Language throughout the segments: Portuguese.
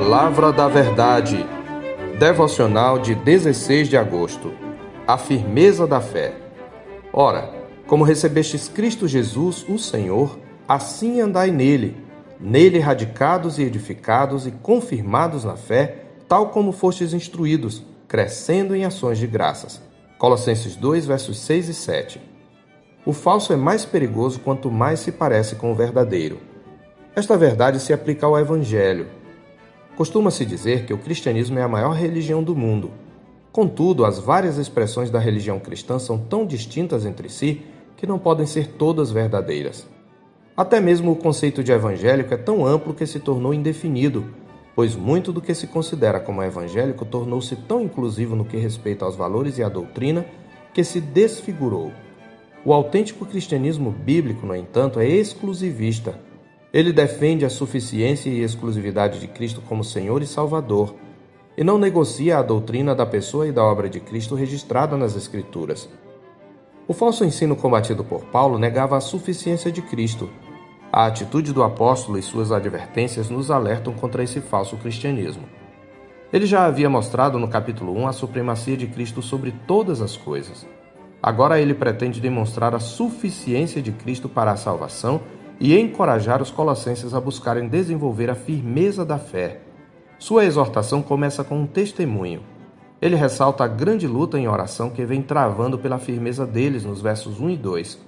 Palavra da Verdade. Devocional de 16 de agosto. A firmeza da fé. Ora, como recebestes Cristo Jesus, o Senhor, assim andai nele, nele radicados e edificados e confirmados na fé, tal como fostes instruídos, crescendo em ações de graças. Colossenses 2, versos 6 e 7. O falso é mais perigoso quanto mais se parece com o verdadeiro. Esta verdade se aplica ao Evangelho. Costuma-se dizer que o cristianismo é a maior religião do mundo. Contudo, as várias expressões da religião cristã são tão distintas entre si que não podem ser todas verdadeiras. Até mesmo o conceito de evangélico é tão amplo que se tornou indefinido, pois muito do que se considera como evangélico tornou-se tão inclusivo no que respeita aos valores e à doutrina que se desfigurou. O autêntico cristianismo bíblico, no entanto, é exclusivista. Ele defende a suficiência e exclusividade de Cristo como Senhor e Salvador, e não negocia a doutrina da pessoa e da obra de Cristo registrada nas Escrituras. O falso ensino combatido por Paulo negava a suficiência de Cristo. A atitude do apóstolo e suas advertências nos alertam contra esse falso cristianismo. Ele já havia mostrado no capítulo 1 a supremacia de Cristo sobre todas as coisas. Agora ele pretende demonstrar a suficiência de Cristo para a salvação e encorajar os colossenses a buscarem desenvolver a firmeza da fé. Sua exortação começa com um testemunho. Ele ressalta a grande luta em oração que vem travando pela firmeza deles nos versos 1 e 2.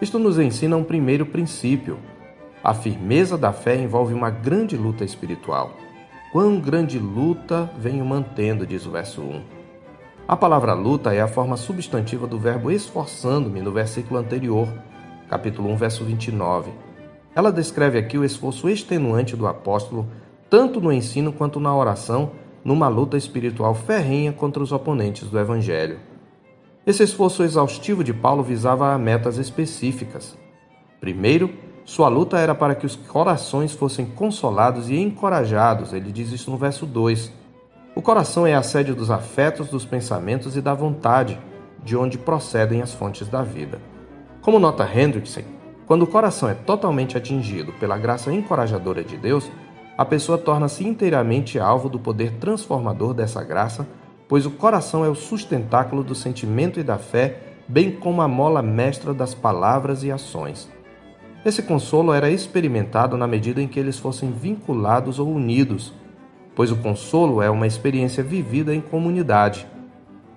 Isto nos ensina um primeiro princípio. A firmeza da fé envolve uma grande luta espiritual. Quão grande luta venho mantendo, diz o verso 1. A palavra luta é a forma substantiva do verbo esforçando-me no versículo anterior, capítulo 1, verso 29. Ela descreve aqui o esforço extenuante do apóstolo, tanto no ensino quanto na oração, numa luta espiritual ferrenha contra os oponentes do evangelho. Esse esforço exaustivo de Paulo visava metas específicas. Primeiro, sua luta era para que os corações fossem consolados e encorajados, ele diz isso no verso 2 o coração é a sede dos afetos, dos pensamentos e da vontade, de onde procedem as fontes da vida. Como nota Hendrickson, quando o coração é totalmente atingido pela graça encorajadora de Deus, a pessoa torna-se inteiramente alvo do poder transformador dessa graça, pois o coração é o sustentáculo do sentimento e da fé, bem como a mola mestra das palavras e ações. Esse consolo era experimentado na medida em que eles fossem vinculados ou unidos pois o consolo é uma experiência vivida em comunidade.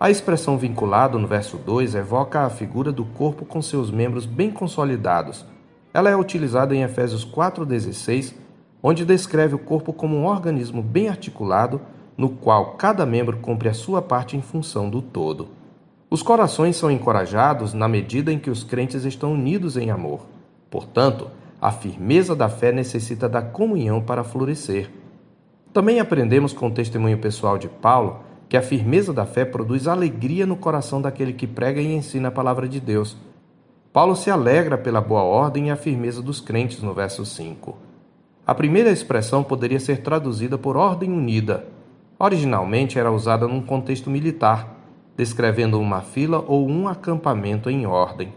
A expressão vinculado no verso 2 evoca a figura do corpo com seus membros bem consolidados. Ela é utilizada em Efésios 4,16, onde descreve o corpo como um organismo bem articulado, no qual cada membro cumpre a sua parte em função do todo. Os corações são encorajados na medida em que os crentes estão unidos em amor. Portanto, a firmeza da fé necessita da comunhão para florescer. Também aprendemos com o testemunho pessoal de Paulo que a firmeza da fé produz alegria no coração daquele que prega e ensina a palavra de Deus. Paulo se alegra pela boa ordem e a firmeza dos crentes no verso 5. A primeira expressão poderia ser traduzida por ordem unida. Originalmente era usada num contexto militar, descrevendo uma fila ou um acampamento em ordem.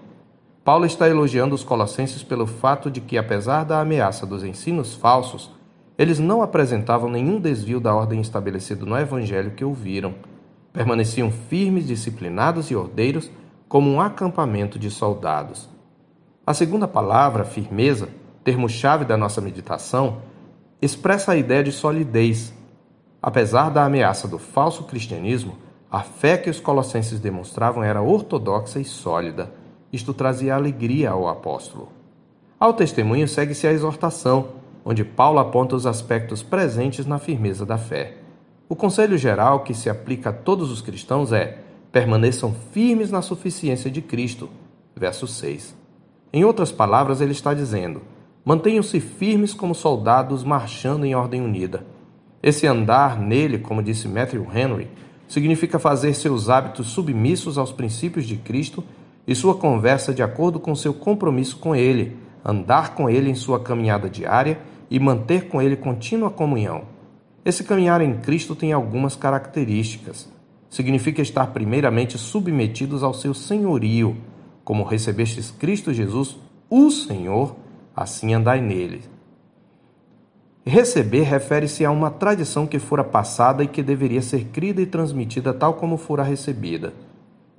Paulo está elogiando os colossenses pelo fato de que, apesar da ameaça dos ensinos falsos, eles não apresentavam nenhum desvio da ordem estabelecida no Evangelho que ouviram. Permaneciam firmes, disciplinados e ordeiros, como um acampamento de soldados. A segunda palavra, firmeza, termo-chave da nossa meditação, expressa a ideia de solidez. Apesar da ameaça do falso cristianismo, a fé que os colossenses demonstravam era ortodoxa e sólida. Isto trazia alegria ao apóstolo. Ao testemunho segue-se a exortação, onde Paulo aponta os aspectos presentes na firmeza da fé. O conselho geral que se aplica a todos os cristãos é: permaneçam firmes na suficiência de Cristo. Verso 6. Em outras palavras, ele está dizendo: mantenham-se firmes como soldados marchando em ordem unida. Esse andar nele, como disse Matthew Henry, significa fazer seus hábitos submissos aos princípios de Cristo e sua conversa de acordo com seu compromisso com Ele, andar com Ele em sua caminhada diária e manter com Ele contínua comunhão. Esse caminhar em Cristo tem algumas características. Significa estar primeiramente submetidos ao seu senhorio, como recebestes Cristo Jesus, o Senhor, assim andai nele. Receber refere-se a uma tradição que fora passada e que deveria ser crida e transmitida tal como fora recebida.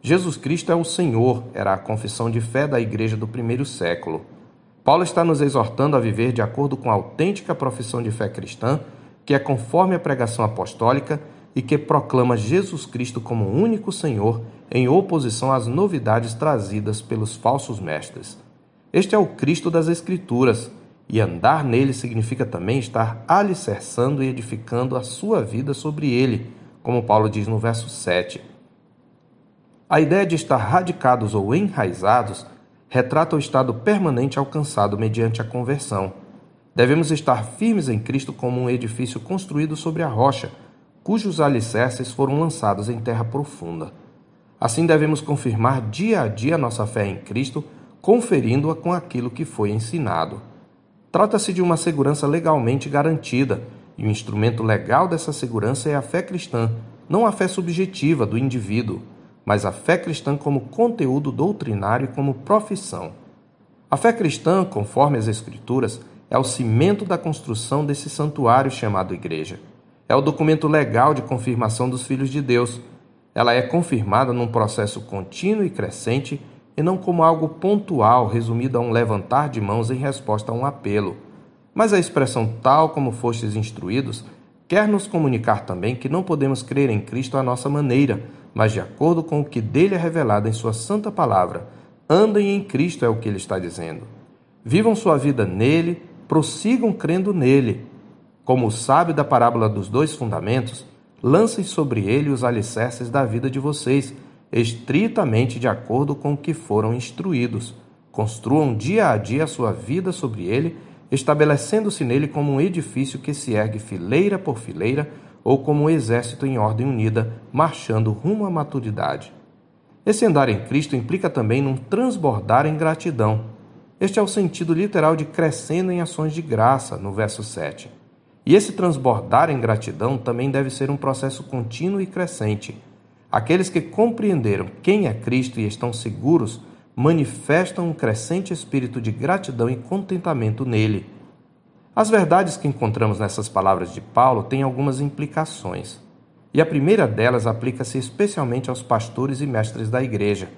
Jesus Cristo é o Senhor, era a confissão de fé da igreja do primeiro século. Paulo está nos exortando a viver de acordo com a autêntica profissão de fé cristã, que é conforme a pregação apostólica e que proclama Jesus Cristo como único Senhor, em oposição às novidades trazidas pelos falsos mestres. Este é o Cristo das Escrituras e andar nele significa também estar alicerçando e edificando a sua vida sobre ele, como Paulo diz no verso 7. A ideia de estar radicados ou enraizados retrata o estado permanente alcançado mediante a conversão. Devemos estar firmes em Cristo como um edifício construído sobre a rocha, cujos alicerces foram lançados em terra profunda. Assim devemos confirmar dia a dia nossa fé em Cristo, conferindo-a com aquilo que foi ensinado. Trata-se de uma segurança legalmente garantida, e o instrumento legal dessa segurança é a fé cristã, não a fé subjetiva do indivíduo, mas a fé cristã como conteúdo doutrinário e como profissão. A fé cristã, conforme as Escrituras, é o cimento da construção desse santuário chamado Igreja. É o documento legal de confirmação dos filhos de Deus. Ela é confirmada num processo contínuo e crescente e não como algo pontual resumido a um levantar de mãos em resposta a um apelo. Mas a expressão tal como fostes instruídos quer nos comunicar também que não podemos crer em Cristo à nossa maneira, mas de acordo com o que dele é revelado em sua santa palavra. Andem em Cristo é o que ele está dizendo. Vivam sua vida nele, prossigam crendo nele. Como o da parábola dos dois fundamentos, lancem sobre ele os alicerces da vida de vocês estritamente de acordo com o que foram instruídos. Construam dia a dia a sua vida sobre ele, estabelecendo-se nele como um edifício que se ergue fileira por fileira ou como um exército em ordem unida, marchando rumo à maturidade. Esse andar em Cristo implica também num transbordar em gratidão. Este é o sentido literal de crescendo em ações de graça, no verso 7. E esse transbordar em gratidão também deve ser um processo contínuo e crescente Aqueles que compreenderam quem é Cristo e estão seguros manifestam um crescente espírito de gratidão e contentamento nele. As verdades que encontramos nessas palavras de Paulo têm algumas implicações. E a primeira delas aplica-se especialmente aos pastores e mestres da igreja.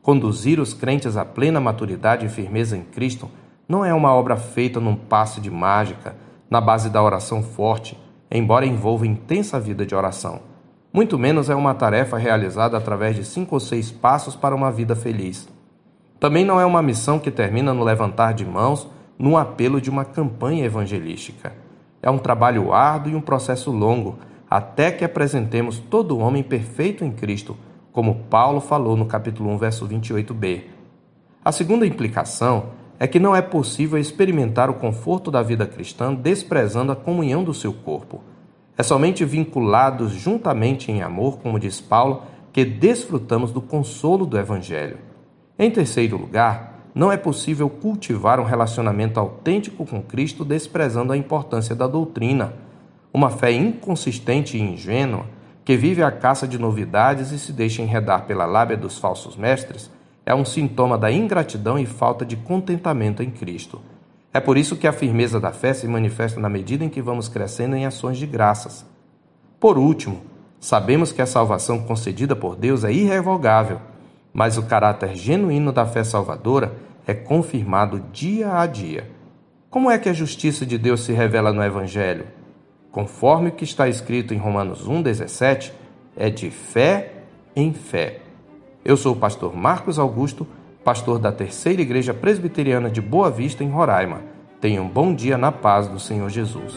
Conduzir os crentes à plena maturidade e firmeza em Cristo não é uma obra feita num passe de mágica, na base da oração forte, embora envolva intensa vida de oração. Muito menos é uma tarefa realizada através de cinco ou seis passos para uma vida feliz. Também não é uma missão que termina no levantar de mãos, num apelo de uma campanha evangelística. É um trabalho árduo e um processo longo, até que apresentemos todo homem perfeito em Cristo, como Paulo falou no capítulo 1, verso 28b. A segunda implicação é que não é possível experimentar o conforto da vida cristã desprezando a comunhão do seu corpo. É somente vinculados juntamente em amor, como diz Paulo, que desfrutamos do consolo do Evangelho. Em terceiro lugar, não é possível cultivar um relacionamento autêntico com Cristo desprezando a importância da doutrina. Uma fé inconsistente e ingênua, que vive à caça de novidades e se deixa enredar pela lábia dos falsos mestres, é um sintoma da ingratidão e falta de contentamento em Cristo. É por isso que a firmeza da fé se manifesta na medida em que vamos crescendo em ações de graças. Por último, sabemos que a salvação concedida por Deus é irrevogável, mas o caráter genuíno da fé salvadora é confirmado dia a dia. Como é que a justiça de Deus se revela no Evangelho? Conforme o que está escrito em Romanos 1,17, é de fé em fé. Eu sou o pastor Marcos Augusto pastor da Terceira Igreja Presbiteriana de Boa Vista, em Roraima. Tenha um bom dia na paz do Senhor Jesus.